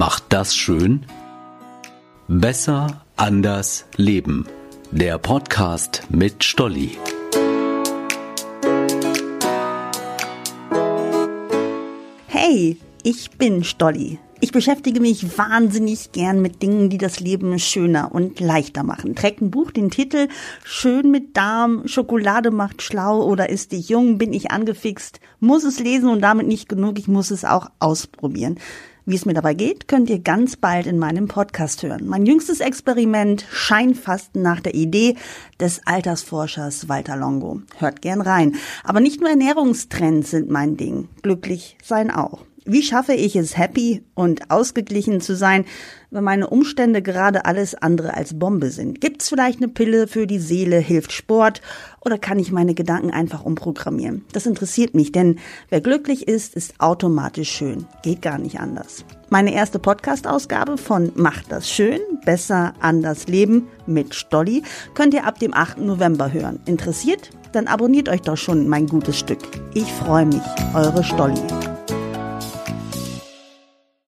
macht das schön? Besser, anders, leben. Der Podcast mit Stolli. Hey, ich bin Stolli. Ich beschäftige mich wahnsinnig gern mit Dingen, die das Leben schöner und leichter machen. Trägt ein Buch den Titel Schön mit Darm, Schokolade macht schlau oder ist dich jung, bin ich angefixt, muss es lesen und damit nicht genug, ich muss es auch ausprobieren. Wie es mir dabei geht, könnt ihr ganz bald in meinem Podcast hören. Mein jüngstes Experiment scheint fast nach der Idee des Altersforschers Walter Longo. Hört gern rein. Aber nicht nur Ernährungstrends sind mein Ding. Glücklich sein auch. Wie schaffe ich es, happy und ausgeglichen zu sein, wenn meine Umstände gerade alles andere als Bombe sind? Gibt es vielleicht eine Pille für die Seele? Hilft Sport? Oder kann ich meine Gedanken einfach umprogrammieren? Das interessiert mich, denn wer glücklich ist, ist automatisch schön. Geht gar nicht anders. Meine erste Podcast-Ausgabe von Macht das schön, besser anders leben mit Stolli könnt ihr ab dem 8. November hören. Interessiert? Dann abonniert euch doch schon mein gutes Stück. Ich freue mich. Eure Stolli.